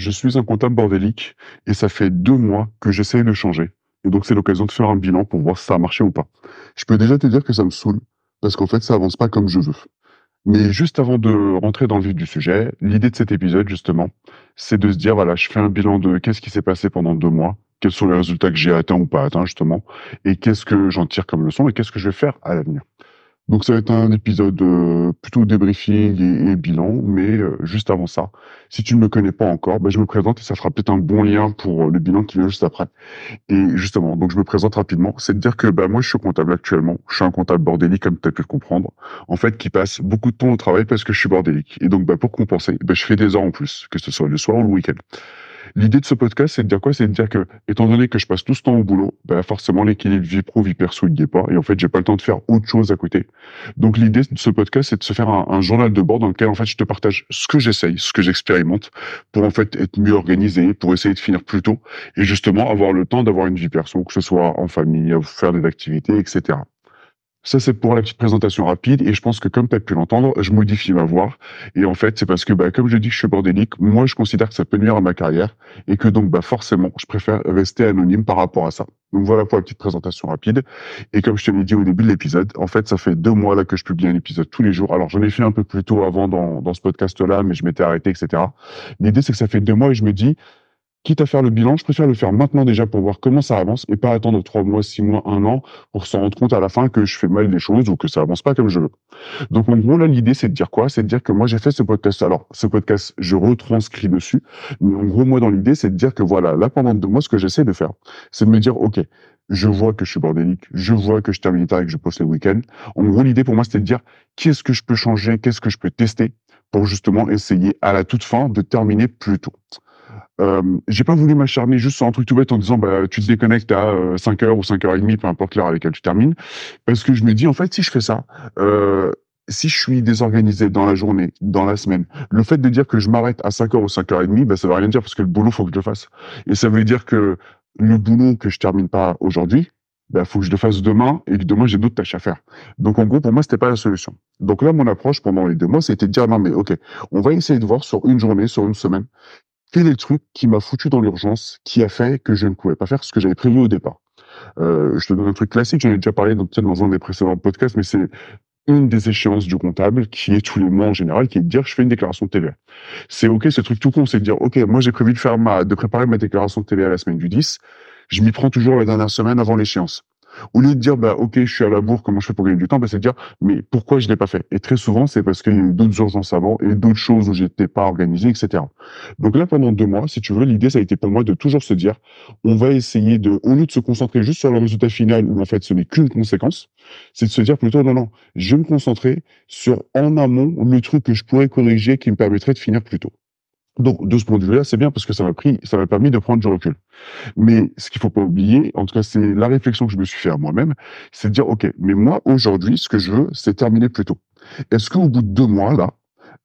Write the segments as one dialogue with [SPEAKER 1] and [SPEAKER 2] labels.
[SPEAKER 1] Je suis un comptable bordélique et ça fait deux mois que j'essaye de changer. Et donc, c'est l'occasion de faire un bilan pour voir si ça a marché ou pas. Je peux déjà te dire que ça me saoule parce qu'en fait, ça avance pas comme je veux. Mais juste avant de rentrer dans le vif du sujet, l'idée de cet épisode, justement, c'est de se dire, voilà, je fais un bilan de qu'est-ce qui s'est passé pendant deux mois, quels sont les résultats que j'ai atteints ou pas atteints, justement, et qu'est-ce que j'en tire comme leçon et qu'est-ce que je vais faire à l'avenir. Donc ça va être un épisode euh, plutôt débriefing et, et bilan, mais euh, juste avant ça, si tu ne me connais pas encore, ben, je me présente et ça fera peut-être un bon lien pour euh, le bilan qui vient juste après. Et justement, donc je me présente rapidement, c'est de dire que ben, moi je suis comptable actuellement, je suis un comptable bordélique comme tu as pu le comprendre, en fait qui passe beaucoup de temps au travail parce que je suis bordélique. Et donc ben, pour compenser, ben, je fais des heures en plus, que ce soit le soir ou le week-end. L'idée de ce podcast, c'est de dire quoi? C'est de dire que, étant donné que je passe tout ce temps au boulot, ben forcément l'équilibre vie pro vie perso il n'y est pas, et en fait j'ai pas le temps de faire autre chose à côté. Donc l'idée de ce podcast, c'est de se faire un, journal de bord dans lequel en fait je te partage ce que j'essaye, ce que j'expérimente, pour en fait être mieux organisé, pour essayer de finir plus tôt, et justement avoir le temps d'avoir une vie perso, que ce soit en famille, faire des activités, etc. Ça, c'est pour la petite présentation rapide. Et je pense que, comme tu as pu l'entendre, je modifie ma voix. Et en fait, c'est parce que, bah, comme je dis que je suis bordélique, moi, je considère que ça peut nuire à ma carrière. Et que donc, bah, forcément, je préfère rester anonyme par rapport à ça. Donc voilà pour la petite présentation rapide. Et comme je te l'ai dit au début de l'épisode, en fait, ça fait deux mois là que je publie un épisode tous les jours. Alors j'en ai fait un peu plus tôt avant dans, dans ce podcast-là, mais je m'étais arrêté, etc. L'idée, c'est que ça fait deux mois et je me dis, quitte à faire le bilan, je préfère le faire maintenant déjà pour voir comment ça avance et pas attendre trois mois, six mois, un an pour se rendre compte à la fin que je fais mal des choses ou que ça avance pas comme je veux. Donc en gros là l'idée c'est de dire quoi? C'est de dire que moi j'ai fait ce podcast. Alors ce podcast je retranscris dessus, mais en gros moi dans l'idée c'est de dire que voilà là pendant deux mois ce que j'essaie de faire, c'est de me dire ok je vois que je suis bordélique, je vois que je termine tard et que je poste le week-end. En gros l'idée pour moi c'était de dire qu'est-ce que je peux changer, qu'est-ce que je peux tester pour justement essayer à la toute fin de terminer plus tôt? Euh, j'ai pas voulu m'acharner juste sur un truc tout bête en disant bah tu te déconnectes à 5h ou 5h30 peu importe l'heure à laquelle tu termines parce que je me dis en fait si je fais ça euh, si je suis désorganisé dans la journée, dans la semaine, le fait de dire que je m'arrête à 5h ou 5h30, bah, ça veut rien dire parce que le boulot, faut que je le fasse. Et ça veut dire que le boulot que je termine pas aujourd'hui, bah, faut que je le fasse demain et que demain j'ai d'autres tâches à faire. Donc en gros pour moi c'était pas la solution. Donc là mon approche pendant les deux mois c'était de dire non mais ok on va essayer de voir sur une journée, sur une semaine quel est le truc qui m'a foutu dans l'urgence, qui a fait que je ne pouvais pas faire ce que j'avais prévu au départ euh, Je te donne un truc classique, j'en ai déjà parlé dans, dans un des précédents podcasts, mais c'est une des échéances du comptable qui est tous les mois en général, qui est de dire je fais une déclaration de TVA. C'est ok, ce truc tout con, c'est de dire ok, moi j'ai prévu de faire ma, de préparer ma déclaration de TVA la semaine du 10. Je m'y prends toujours la dernière semaine avant l'échéance. Au lieu de dire, bah, ok, je suis à la bourre, comment je fais pour gagner du temps, bah, c'est de dire, mais pourquoi je l'ai pas fait? Et très souvent, c'est parce qu'il y a eu d'autres urgences avant et d'autres choses où j'étais pas organisé, etc. Donc là, pendant deux mois, si tu veux, l'idée, ça a été pour moi de toujours se dire, on va essayer de, au lieu de se concentrer juste sur le résultat final où en fait ce n'est qu'une conséquence, c'est de se dire plutôt, non, non, je vais me concentrer sur en amont le truc que je pourrais corriger qui me permettrait de finir plus tôt. Donc, de ce point de vue-là, c'est bien parce que ça m'a pris, ça m'a permis de prendre du recul. Mais ce qu'il faut pas oublier, en tout cas, c'est la réflexion que je me suis fait à moi-même, c'est de dire, OK, mais moi, aujourd'hui, ce que je veux, c'est terminer plus tôt. Est-ce qu'au bout de deux mois, là,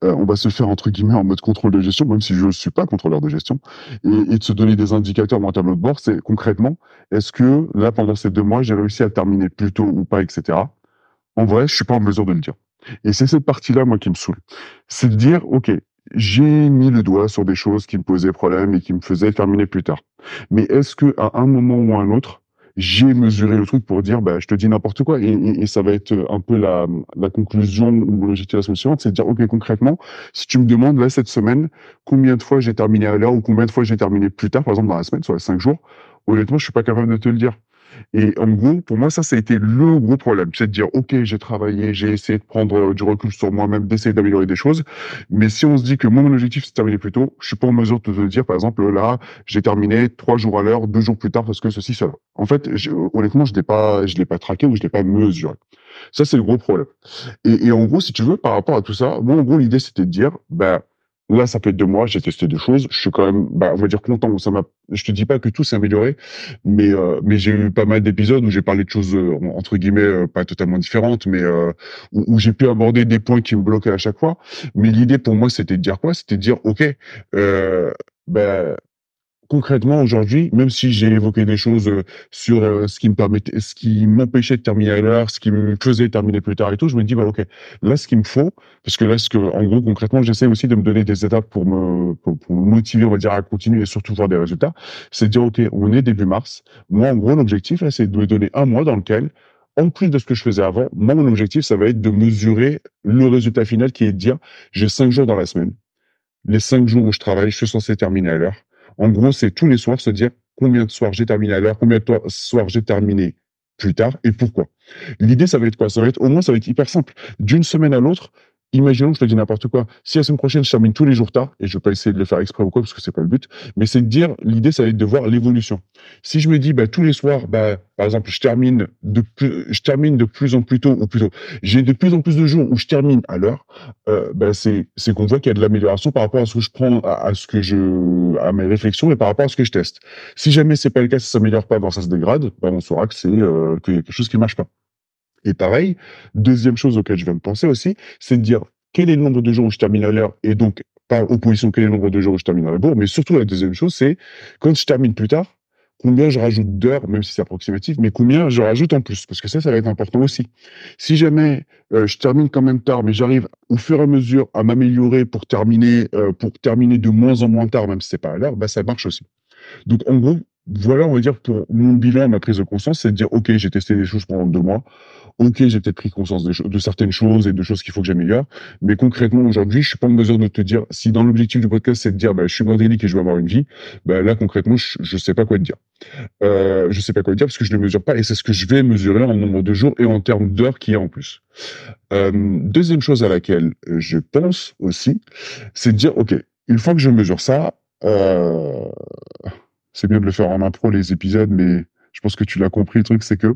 [SPEAKER 1] euh, on va se faire, entre guillemets, en mode contrôle de gestion, même si je ne suis pas contrôleur de gestion, et, de se donner des indicateurs dans un tableau de bord, c'est concrètement, est-ce que, là, pendant ces deux mois, j'ai réussi à terminer plus tôt ou pas, etc. En vrai, je suis pas en mesure de le dire. Et c'est cette partie-là, moi, qui me saoule. C'est de dire, OK, j'ai mis le doigt sur des choses qui me posaient problème et qui me faisaient terminer plus tard. Mais est-ce que à un moment ou à un autre, j'ai mesuré le truc pour dire, bah, je te dis n'importe quoi, et, ça va être un peu la, la conclusion ou semaine suivante, c'est de dire, ok, concrètement, si tu me demandes là cette semaine, combien de fois j'ai terminé à l'heure ou combien de fois j'ai terminé plus tard, par exemple dans la semaine, sur les cinq jours, honnêtement, je suis pas capable de te le dire. Et en gros, pour moi, ça, ça a été le gros problème. C'est de dire, OK, j'ai travaillé, j'ai essayé de prendre euh, du recul sur moi-même, d'essayer d'améliorer des choses. Mais si on se dit que mon objectif, c'est de terminer plus tôt, je suis pas en mesure de te dire, par exemple, là, j'ai terminé trois jours à l'heure, deux jours plus tard, parce que ceci, cela. En fait, honnêtement, je l'ai pas, je l'ai pas traqué ou je l'ai pas mesuré. Ça, c'est le gros problème. Et, et, en gros, si tu veux, par rapport à tout ça, moi, en gros, l'idée, c'était de dire, ben, Là, ça fait deux mois, j'ai testé deux choses. Je suis quand même, bah, on va dire content. Ça m'a, je te dis pas que tout s'est amélioré, mais euh, mais j'ai eu pas mal d'épisodes où j'ai parlé de choses euh, entre guillemets euh, pas totalement différentes, mais euh, où, où j'ai pu aborder des points qui me bloquaient à chaque fois. Mais l'idée pour moi, c'était de dire quoi? C'était de dire, ok, ben concrètement aujourd'hui, même si j'ai évoqué des choses euh, sur euh, ce qui me permettait, ce qui m'empêchait de terminer à l'heure, ce qui me faisait terminer plus tard et tout, je me dis bah ok, là ce qu'il me faut, parce que là ce que en gros concrètement j'essaie aussi de me donner des étapes pour me pour, me motiver on va dire à continuer et surtout voir des résultats, c'est de dire ok on est début mars, moi en gros l'objectif là c'est de me donner un mois dans lequel en plus de ce que je faisais avant, moi, mon objectif, ça va être de mesurer le résultat final qui est de dire, j'ai cinq jours dans la semaine. Les cinq jours où je travaille, je suis censé terminer à l'heure. En gros, c'est tous les soirs se dire combien de soirs j'ai terminé à l'heure, combien de soirs j'ai terminé plus tard et pourquoi. L'idée, ça va être quoi? Ça va être, au moins, ça va être hyper simple. D'une semaine à l'autre, imaginons, je te dis n'importe quoi, si la semaine prochaine, je termine tous les jours tard, et je vais pas essayer de le faire exprès ou quoi, parce que c'est pas le but, mais c'est de dire, l'idée, ça va être de voir l'évolution. Si je me dis, bah, tous les soirs, bah, par exemple, je termine de plus, je termine de plus en plus tôt, ou plutôt, j'ai de plus en plus de jours où je termine à l'heure, euh, bah, c'est, c'est qu'on voit qu'il y a de l'amélioration par rapport à ce que je prends, à, ce que je, à mes réflexions et par rapport à ce que je teste. Si jamais c'est pas le cas, ça s'améliore pas, bon, ça se dégrade, bah, on saura que c'est, euh, qu'il y a quelque chose qui marche pas. Et pareil, deuxième chose auquel je viens de penser aussi, c'est de dire quel est le nombre de jours où je termine à l'heure et donc par opposition quel est le nombre de jours où je termine à la bourre. Mais surtout la deuxième chose, c'est quand je termine plus tard, combien je rajoute d'heures, même si c'est approximatif, mais combien je rajoute en plus, parce que ça, ça va être important aussi. Si jamais euh, je termine quand même tard, mais j'arrive au fur et à mesure à m'améliorer pour terminer, euh, pour terminer de moins en moins tard, même si c'est pas à l'heure, bah ça marche aussi. Donc en gros, voilà, on va dire pour mon bilan, ma prise de conscience, c'est de dire ok, j'ai testé des choses pendant deux mois ok, j'ai peut-être pris conscience de, certaines choses et de choses qu'il faut que j'améliore, mais concrètement aujourd'hui, je suis pas en mesure de te dire si dans l'objectif du podcast c'est de dire bah, je suis bordélique et je veux avoir une vie, bah, là concrètement je, je sais pas quoi te dire. Euh, je sais pas quoi te dire parce que je ne mesure pas et c'est ce que je vais mesurer en nombre de jours et en termes d'heures qu'il y a en plus. Euh, deuxième chose à laquelle je pense aussi, c'est de dire ok, une fois que je mesure ça, euh, c'est bien de le faire en impro les épisodes, mais je pense que tu l'as compris. Le truc, c'est que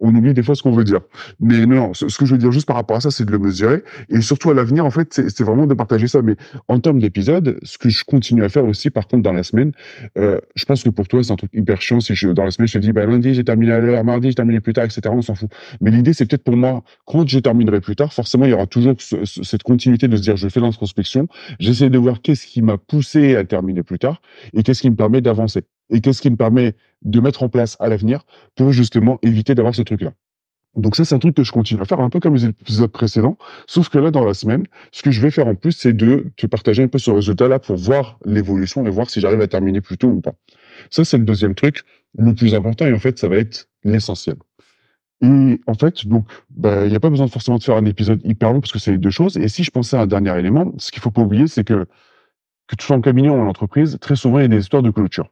[SPEAKER 1] on oublie des fois ce qu'on veut dire. Mais non, ce, que je veux dire juste par rapport à ça, c'est de le mesurer. Et surtout à l'avenir, en fait, c'est vraiment de partager ça. Mais en termes d'épisodes, ce que je continue à faire aussi, par contre, dans la semaine, euh, je pense que pour toi, c'est un truc hyper chiant. Si je, dans la semaine, je te dis, bah, lundi, j'ai terminé à l'heure, mardi, j'ai terminé plus tard, etc. On s'en fout. Mais l'idée, c'est peut-être pour moi, quand je terminerai plus tard, forcément, il y aura toujours cette continuité de se dire, je fais l'introspection, j'essaie de voir qu'est-ce qui m'a poussé à terminer plus tard et qu'est-ce qui me permet d'avancer et qu'est-ce qui me permet de mettre en place à l'avenir pour justement éviter d'avoir ce truc-là. Donc ça, c'est un truc que je continue à faire, un peu comme les épisodes précédents, sauf que là, dans la semaine, ce que je vais faire en plus, c'est de te partager un peu ce résultat-là pour voir l'évolution et voir si j'arrive à terminer plus tôt ou pas. Ça, c'est le deuxième truc, le plus important, et en fait, ça va être l'essentiel. Et en fait, donc, bah, il n'y a pas besoin de forcément de faire un épisode hyper long parce que c'est les deux choses. Et si je pensais à un dernier élément, ce qu'il faut pas oublier, c'est que que tu sois en cabinet ou en entreprise, très souvent, il y a des histoires de clôture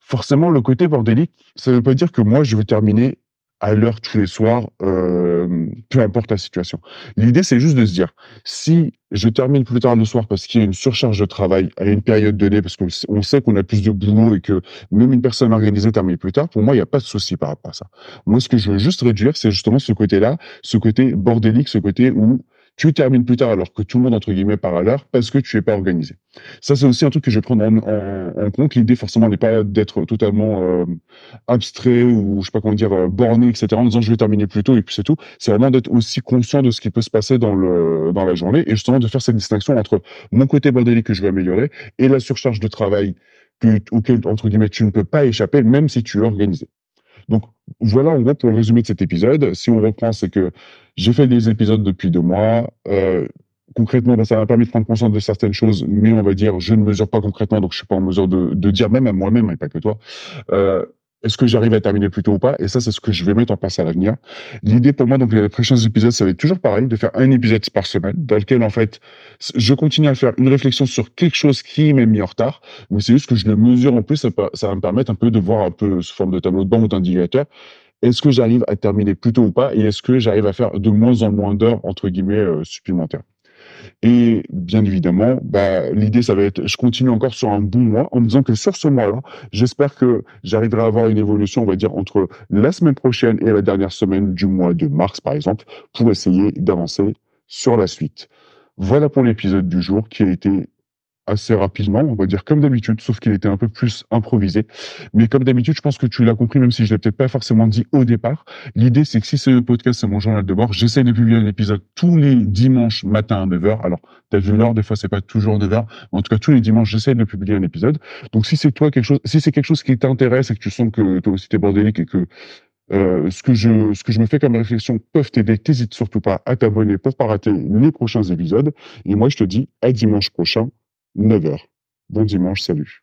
[SPEAKER 1] forcément, le côté bordélique, ça ne veut pas dire que moi, je vais terminer à l'heure tous les soirs, euh, peu importe la situation. L'idée, c'est juste de se dire, si je termine plus tard le soir parce qu'il y a une surcharge de travail à une période donnée, parce qu'on sait qu'on a plus de boulot et que même une personne organisée termine plus tard, pour moi, il n'y a pas de souci par rapport à ça. Moi, ce que je veux juste réduire, c'est justement ce côté-là, ce côté bordélique, ce côté où tu termines plus tard alors que tout le monde, entre guillemets, part à l'heure parce que tu es pas organisé. Ça, c'est aussi un truc que je vais prendre en, compte. L'idée, forcément, n'est pas d'être totalement euh, abstrait ou, je sais pas comment dire, euh, borné, etc., en disant je vais terminer plus tôt et puis c'est tout. C'est vraiment d'être aussi conscient de ce qui peut se passer dans le dans la journée et justement de faire cette distinction entre mon côté bordélique que je vais améliorer et la surcharge de travail que, auquel, entre guillemets, tu ne peux pas échapper, même si tu es organisé. Donc voilà en pour le résumé de cet épisode. Si on reprend, c'est que j'ai fait des épisodes depuis deux mois. Euh, concrètement, ben, ça m'a permis de prendre conscience de certaines choses, mais on va dire, je ne mesure pas concrètement, donc je suis pas en mesure de, de dire même à moi-même, et pas que toi, euh, est-ce que j'arrive à terminer plus tôt ou pas? Et ça, c'est ce que je vais mettre en place à l'avenir. L'idée pour moi, donc les prochains épisodes, ça va être toujours pareil, de faire un épisode par semaine, dans lequel en fait, je continue à faire une réflexion sur quelque chose qui m'est mis en retard, mais c'est juste que je le mesure en plus, ça, va me permettre un peu de voir un peu sous forme de tableau de bord ou d'indicateur, est-ce que j'arrive à terminer plus tôt ou pas, et est-ce que j'arrive à faire de moins en moins d'heures entre guillemets euh, supplémentaires? Et bien évidemment, bah, l'idée, ça va être, je continue encore sur un bon mois en disant que sur ce mois-là, j'espère que j'arriverai à avoir une évolution, on va dire, entre la semaine prochaine et la dernière semaine du mois de mars, par exemple, pour essayer d'avancer sur la suite. Voilà pour l'épisode du jour qui a été assez rapidement, on va dire comme d'habitude, sauf qu'il était un peu plus improvisé. Mais comme d'habitude, je pense que tu l'as compris, même si je l'ai peut-être pas forcément dit au départ. L'idée, c'est que si ce podcast, c'est mon journal de bord, j'essaie de publier un épisode tous les dimanches matin à 9h. Alors, tu as vu l'heure, des fois, c'est pas toujours 9h. Mais en tout cas, tous les dimanches, j'essaie de publier un épisode. Donc, si c'est toi quelque chose, si c'est quelque chose qui t'intéresse et que tu sens que toi aussi t'es bordélique et que euh, ce que je ce que je me fais comme réflexion peuvent t'aider, t'hésites surtout pas à t'abonner pour pas rater les prochains épisodes. Et moi, je te dis à dimanche prochain, 9h. Bon dimanche, salut.